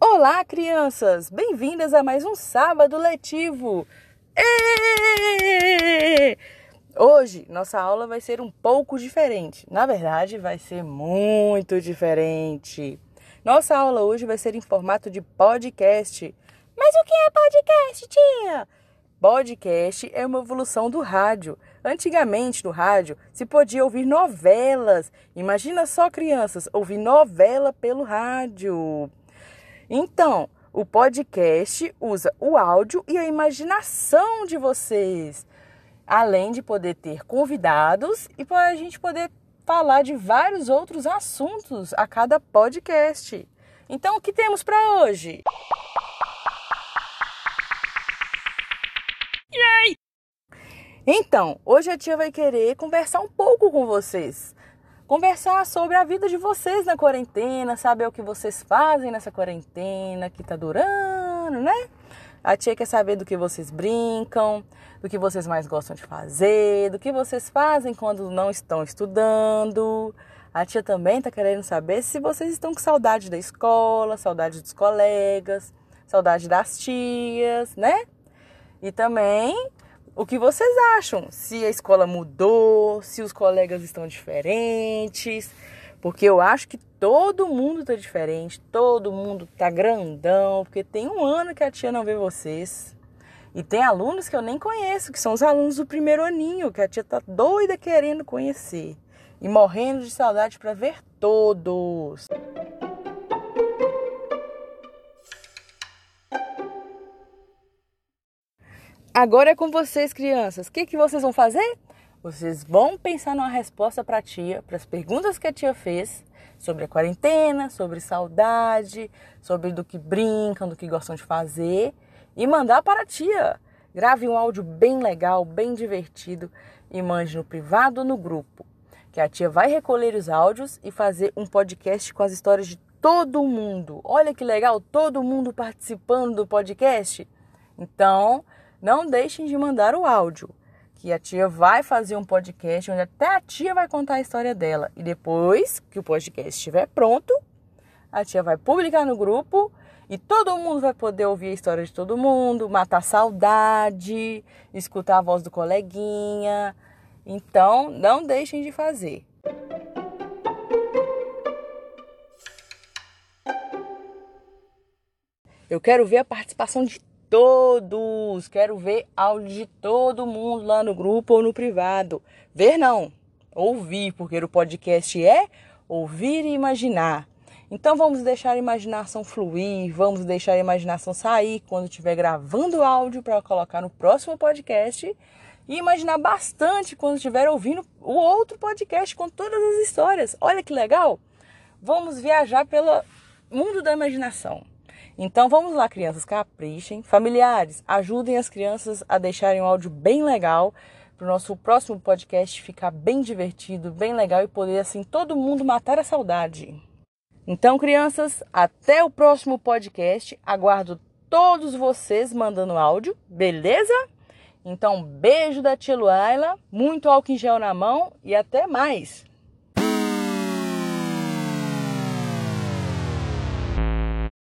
Olá, crianças! Bem-vindas a mais um sábado letivo! Hoje, nossa aula vai ser um pouco diferente. Na verdade, vai ser muito diferente. Nossa aula hoje vai ser em formato de podcast. Mas o que é podcast, tia? Podcast é uma evolução do rádio. Antigamente, no rádio, se podia ouvir novelas. Imagina só, crianças, ouvir novela pelo rádio. Então, o podcast usa o áudio e a imaginação de vocês, além de poder ter convidados e para a gente poder falar de vários outros assuntos a cada podcast. Então, o que temos para hoje? Yay! Então, hoje a tia vai querer conversar um pouco com vocês conversar sobre a vida de vocês na quarentena, saber o que vocês fazem nessa quarentena que tá durando, né? A tia quer saber do que vocês brincam, do que vocês mais gostam de fazer, do que vocês fazem quando não estão estudando. A tia também tá querendo saber se vocês estão com saudade da escola, saudade dos colegas, saudade das tias, né? E também o que vocês acham? Se a escola mudou, se os colegas estão diferentes, porque eu acho que todo mundo tá diferente, todo mundo tá grandão, porque tem um ano que a tia não vê vocês. E tem alunos que eu nem conheço, que são os alunos do primeiro aninho, que a tia tá doida querendo conhecer e morrendo de saudade para ver todos. Agora é com vocês, crianças. O que, que vocês vão fazer? Vocês vão pensar numa resposta para a tia, para as perguntas que a tia fez sobre a quarentena, sobre saudade, sobre do que brincam, do que gostam de fazer e mandar para a tia. Grave um áudio bem legal, bem divertido e mande no privado ou no grupo. Que a tia vai recolher os áudios e fazer um podcast com as histórias de todo mundo. Olha que legal, todo mundo participando do podcast. Então, não deixem de mandar o áudio, que a tia vai fazer um podcast onde até a tia vai contar a história dela. E depois que o podcast estiver pronto, a tia vai publicar no grupo e todo mundo vai poder ouvir a história de todo mundo, matar saudade, escutar a voz do coleguinha. Então, não deixem de fazer. Eu quero ver a participação de todos. Quero ver áudio de todo mundo lá no grupo ou no privado. Ver não, ouvir, porque o podcast é ouvir e imaginar. Então vamos deixar a imaginação fluir, vamos deixar a imaginação sair quando estiver gravando áudio para colocar no próximo podcast e imaginar bastante quando estiver ouvindo o outro podcast com todas as histórias. Olha que legal! Vamos viajar pelo mundo da imaginação. Então vamos lá, crianças, caprichem. Familiares, ajudem as crianças a deixarem um áudio bem legal para o nosso próximo podcast ficar bem divertido, bem legal e poder assim todo mundo matar a saudade. Então, crianças, até o próximo podcast. Aguardo todos vocês mandando áudio, beleza? Então, beijo da tia Luaila, muito álcool em gel na mão e até mais!